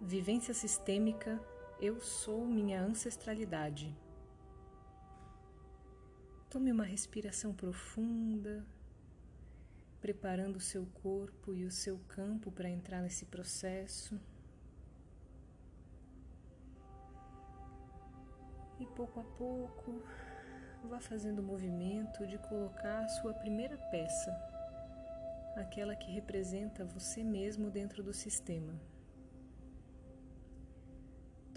Vivência sistêmica, eu sou minha ancestralidade. Tome uma respiração profunda, preparando o seu corpo e o seu campo para entrar nesse processo. E pouco a pouco, vá fazendo o movimento de colocar a sua primeira peça, aquela que representa você mesmo dentro do sistema.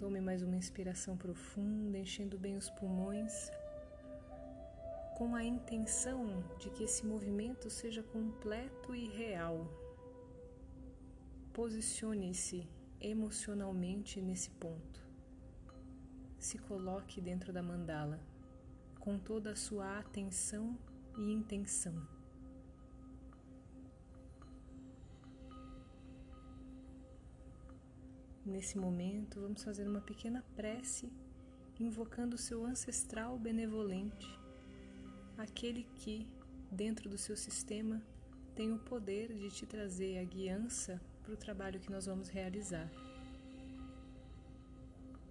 Tome mais uma inspiração profunda, enchendo bem os pulmões com a intenção de que esse movimento seja completo e real. Posicione-se emocionalmente nesse ponto. Se coloque dentro da mandala com toda a sua atenção e intenção. Nesse momento, vamos fazer uma pequena prece invocando o seu ancestral benevolente aquele que, dentro do seu sistema, tem o poder de te trazer a guiança para o trabalho que nós vamos realizar.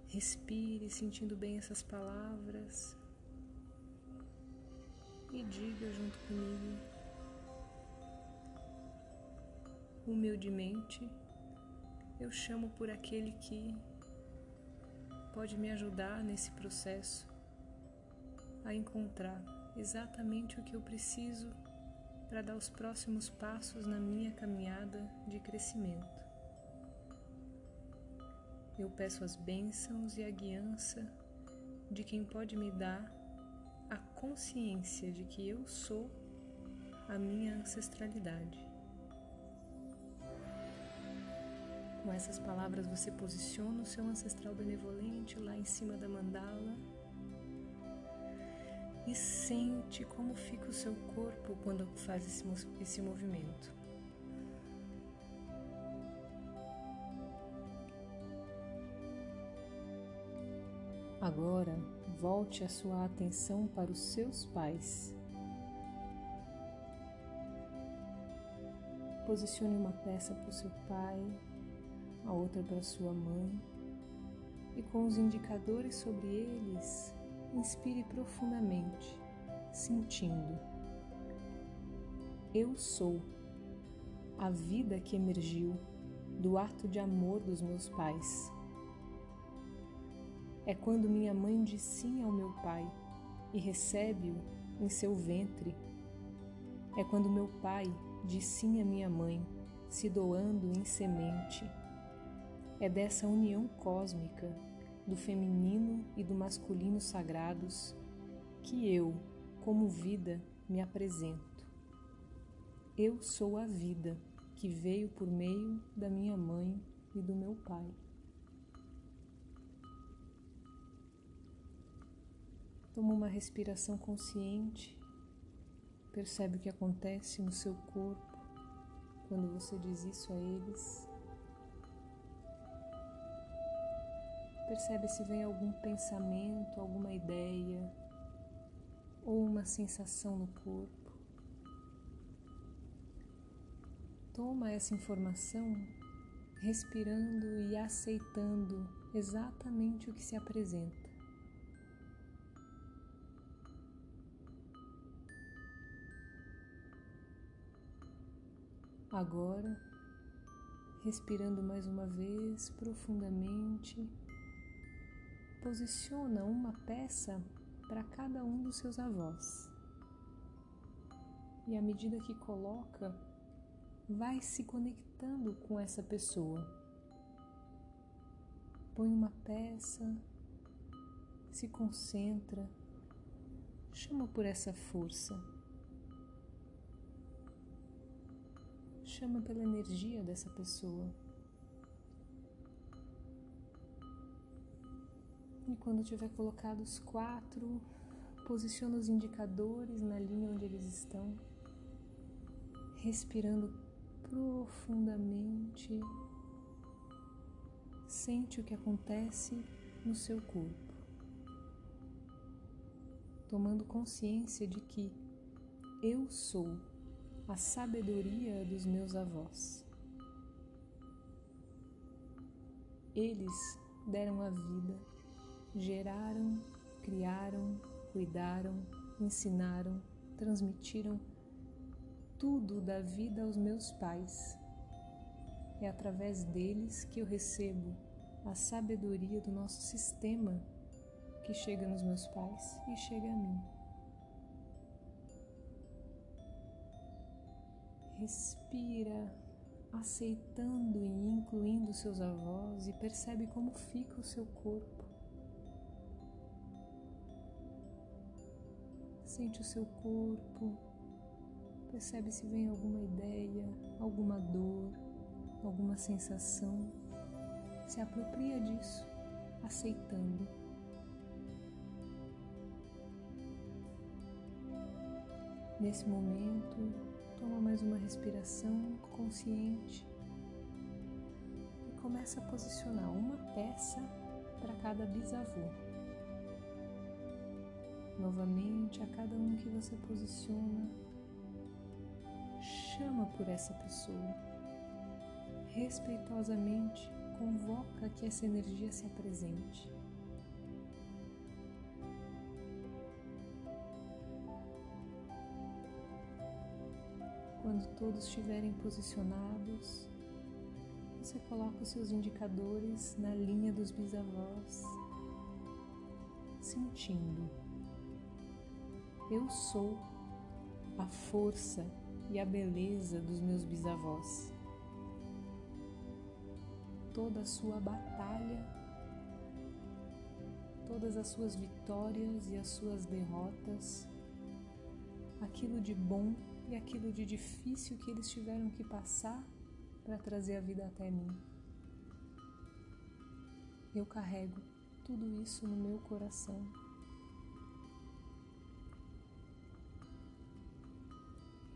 Respire sentindo bem essas palavras e diga junto comigo, humildemente, eu chamo por aquele que pode me ajudar nesse processo a encontrar exatamente o que eu preciso para dar os próximos passos na minha caminhada de crescimento. Eu peço as bênçãos e a guiança de quem pode me dar a consciência de que eu sou a minha ancestralidade. Com essas palavras você posiciona o seu ancestral benevolente lá em cima da mandala e sente como fica o seu corpo quando faz esse, esse movimento. Agora, volte a sua atenção para os seus pais. Posicione uma peça para o seu pai, a outra para sua mãe, e com os indicadores sobre eles, Inspire profundamente, sentindo. Eu sou a vida que emergiu do ato de amor dos meus pais. É quando minha mãe diz sim ao meu pai e recebe-o em seu ventre. É quando meu pai diz sim à minha mãe, se doando em semente. É dessa união cósmica do feminino e do masculino sagrados que eu, como vida, me apresento. Eu sou a vida que veio por meio da minha mãe e do meu pai. Toma uma respiração consciente, percebe o que acontece no seu corpo quando você diz isso a eles. Percebe se vem algum pensamento, alguma ideia ou uma sensação no corpo. Toma essa informação respirando e aceitando exatamente o que se apresenta. Agora, respirando mais uma vez profundamente posiciona uma peça para cada um dos seus avós. E à medida que coloca, vai se conectando com essa pessoa. Põe uma peça, se concentra, chama por essa força. Chama pela energia dessa pessoa. E quando tiver colocado os quatro, posiciona os indicadores na linha onde eles estão, respirando profundamente. Sente o que acontece no seu corpo, tomando consciência de que eu sou a sabedoria dos meus avós. eles deram a vida, geraram, criaram, cuidaram, ensinaram, transmitiram tudo da vida aos meus pais. É através deles que eu recebo a sabedoria do nosso sistema que chega nos meus pais e chega a mim. Respira, aceitando e incluindo seus avós e percebe como fica o seu corpo. Sente o seu corpo, percebe se vem alguma ideia, alguma dor, alguma sensação. Se apropria disso, aceitando. Nesse momento, toma mais uma respiração consciente e começa a posicionar uma peça para cada bisavô. Novamente, a cada um que você posiciona, chama por essa pessoa. Respeitosamente, convoca que essa energia se apresente. Quando todos estiverem posicionados, você coloca os seus indicadores na linha dos bisavós, sentindo. Eu sou a força e a beleza dos meus bisavós. Toda a sua batalha, todas as suas vitórias e as suas derrotas, aquilo de bom e aquilo de difícil que eles tiveram que passar para trazer a vida até mim. Eu carrego tudo isso no meu coração.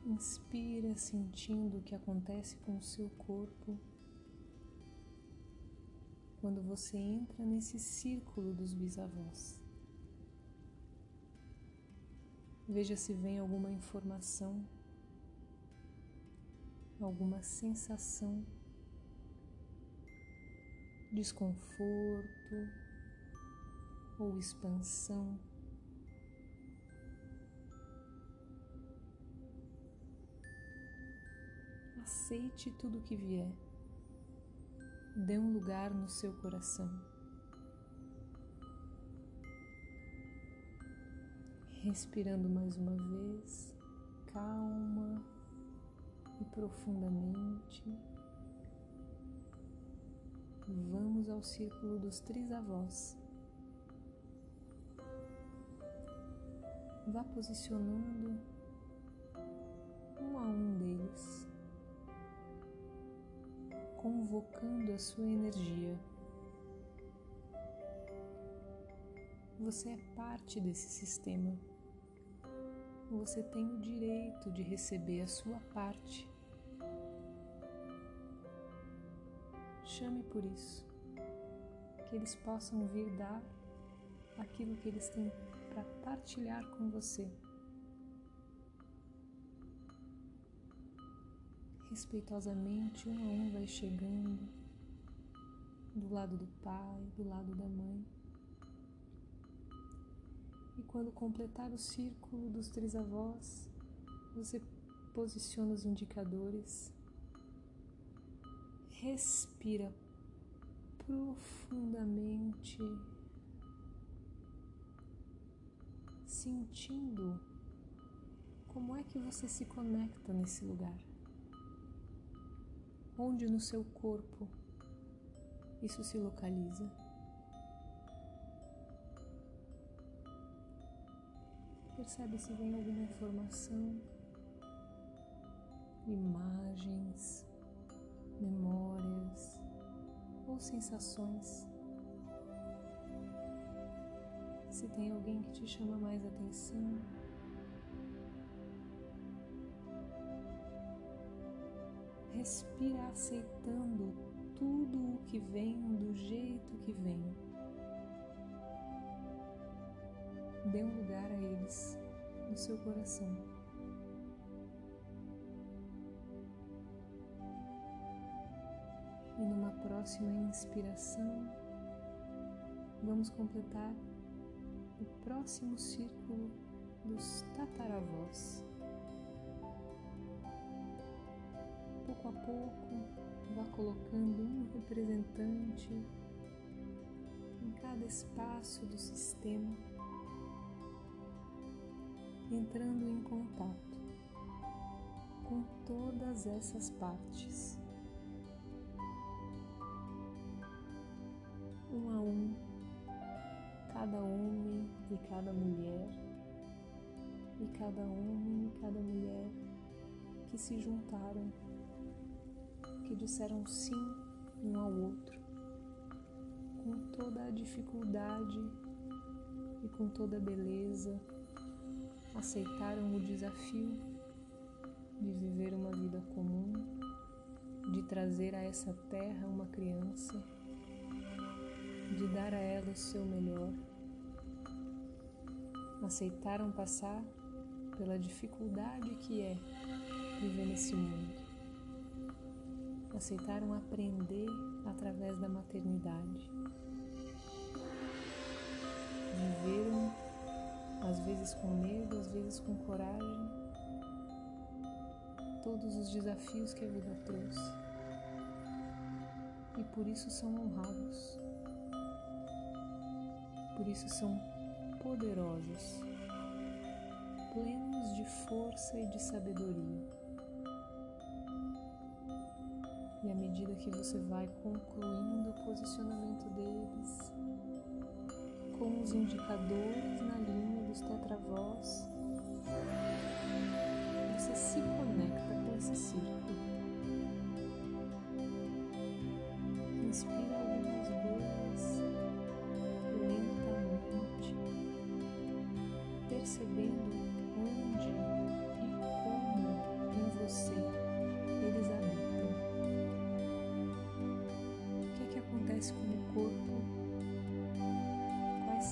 Inspira sentindo o que acontece com o seu corpo quando você entra nesse círculo dos bisavós. Veja se vem alguma informação alguma sensação, desconforto ou expansão. Aceite tudo que vier. Dê um lugar no seu coração. Respirando mais uma vez, calma e profundamente. Vamos ao círculo dos trisavós. Vá posicionando um a um deles, convocando a sua energia. Você é parte desse sistema você tem o direito de receber a sua parte. Chame por isso, que eles possam vir dar aquilo que eles têm para partilhar com você. Respeitosamente, um a um vai chegando do lado do pai, do lado da mãe. E quando completar o círculo dos três avós, você posiciona os indicadores, respira profundamente, sentindo como é que você se conecta nesse lugar. Onde no seu corpo isso se localiza? Percebe se vem alguma informação, imagens, memórias ou sensações. Se tem alguém que te chama mais atenção, respira aceitando tudo o que vem do jeito que vem. Dê um lugar a eles no seu coração. E numa próxima inspiração, vamos completar o próximo círculo dos tataravós. Pouco a pouco, vá colocando um representante em cada espaço do sistema, entrando em contato com todas essas partes. Um a um, cada homem e cada mulher, e cada homem e cada mulher que se juntaram, que disseram sim um ao outro, com toda a dificuldade e com toda a beleza, aceitaram o desafio de viver uma vida comum, de trazer a essa terra uma criança, de dar a ela o seu melhor. Aceitaram passar pela dificuldade que é viver nesse mundo. Aceitaram aprender através da maternidade. Viveram, às vezes com medo, às vezes com coragem, todos os desafios que a vida trouxe e por isso são honrados, por isso são poderosos, plenos de força e de sabedoria. E à medida que você vai concluindo o posicionamento deles, com os indicadores na linha dos tetravós, você se conecta esse círculo.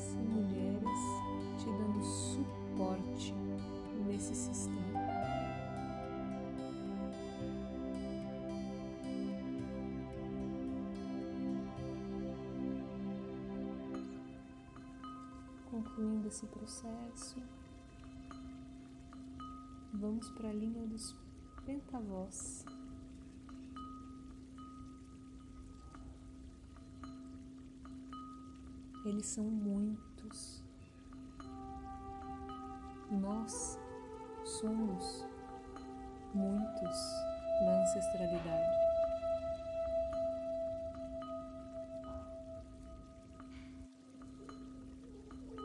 homens e mulheres te dando suporte nesse sistema. Concluindo esse processo, Vamos para a linha dos pentavós. Eles são muitos. Nós somos muitos na ancestralidade.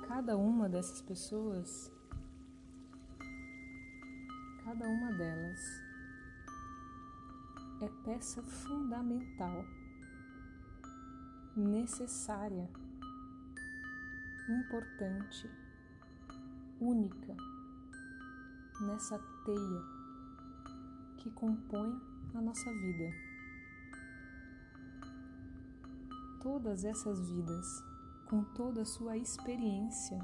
Cada uma dessas pessoas cada uma delas é peça fundamental, necessária, importante, única nessa teia que compõe a nossa vida. Todas essas vidas, com toda a sua experiência,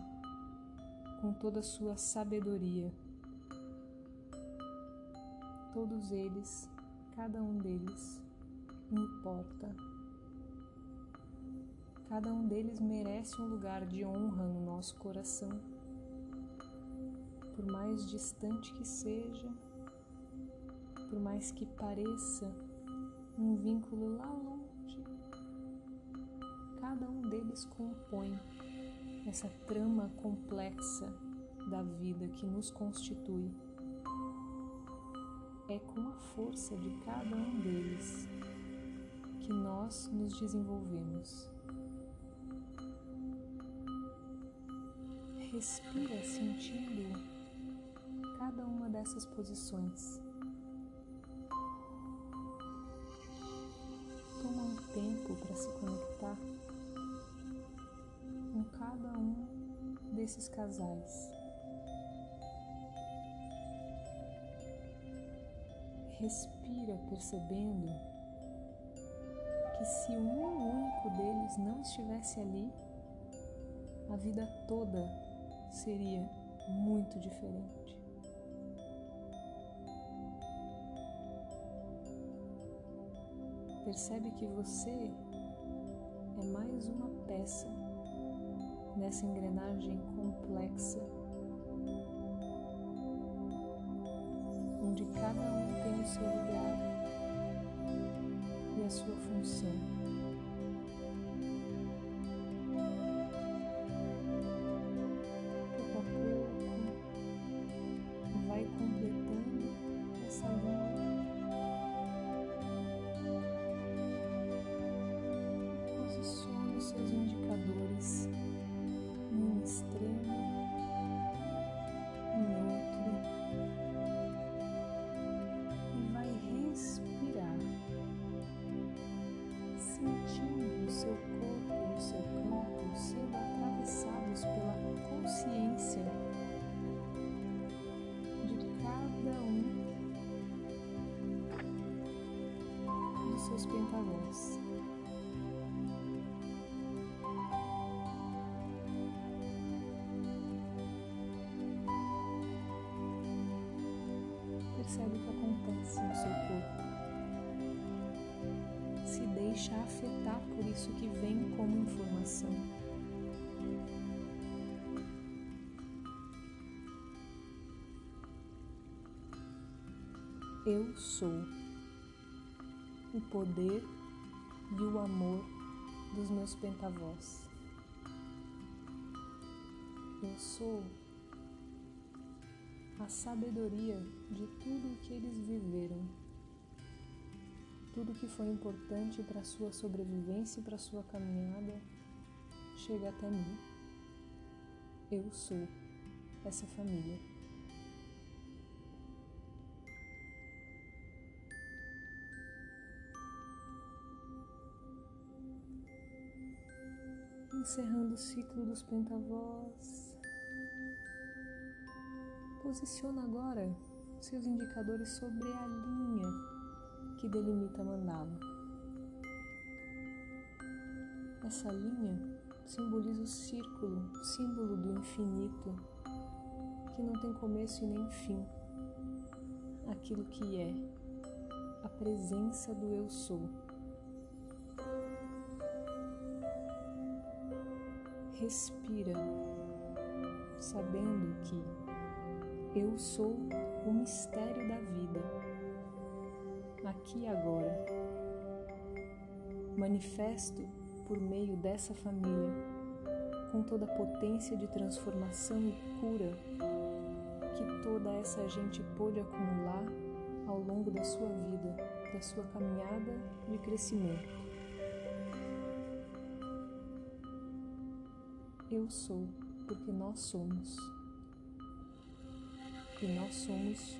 com toda a sua sabedoria, Todos eles, cada um deles, importa. Cada um deles merece um lugar de honra no nosso coração. Por mais distante que seja, por mais que pareça um vínculo lá longe, cada um deles compõe essa trama complexa da vida que nos constitui é com a força de cada um deles que nós nos desenvolvemos. respira sentindo cada uma dessas posições. Toma um tempo para se conectar com cada um desses casais. Respira percebendo que se um único deles não estivesse ali, a vida toda seria muito diferente. Percebe que você é mais uma peça nessa engrenagem complexa, onde cada um tem o seu lugar e a sua função. Seus pentavões. Percebe o que acontece no seu corpo. Se deixa afetar por isso que vem como informação. Eu sou o poder e o amor dos meus pentavós. Eu sou a sabedoria de tudo o que eles viveram, tudo que foi importante para a sua sobrevivência e para a sua caminhada chega até mim. Eu sou essa família. Encerrando o ciclo dos pentavós. Posiciona agora seus indicadores sobre a linha que delimita a mandala. Essa linha simboliza o círculo, símbolo do infinito, que não tem começo e nem fim. Aquilo que é a presença do Eu Sou. Respira, sabendo que eu sou o mistério da vida, aqui e agora. Manifesto por meio dessa família, com toda a potência de transformação e cura que toda essa gente pôde acumular ao longo da sua vida, da sua caminhada de crescimento. Eu sou, porque nós somos. E nós somos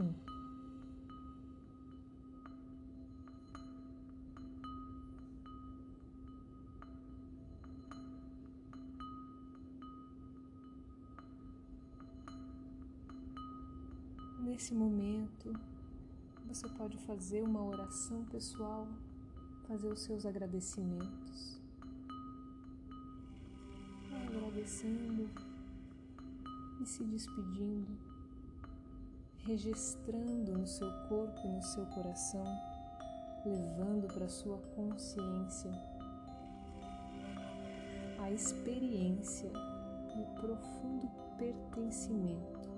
um. Nesse momento, você pode fazer uma oração pessoal, fazer os seus agradecimentos agradecendo e se despedindo, registrando no seu corpo e no seu coração, levando para sua consciência a experiência do profundo pertencimento,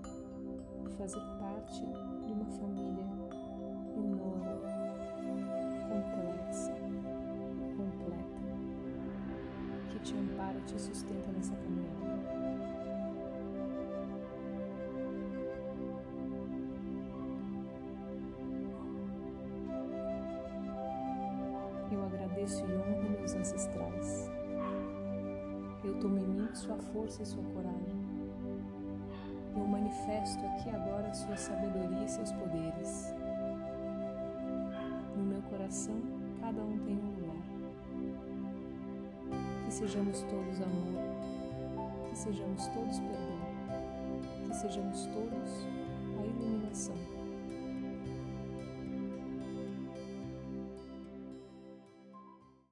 de fazer parte de uma família agradeço e honro meus ancestrais. Eu tomo em mim sua força e sua coragem. Eu manifesto aqui agora sua sabedoria e seus poderes. No meu coração, cada um tem um lugar sejamos todos amor, que sejamos todos perdão, que sejamos todos a iluminação.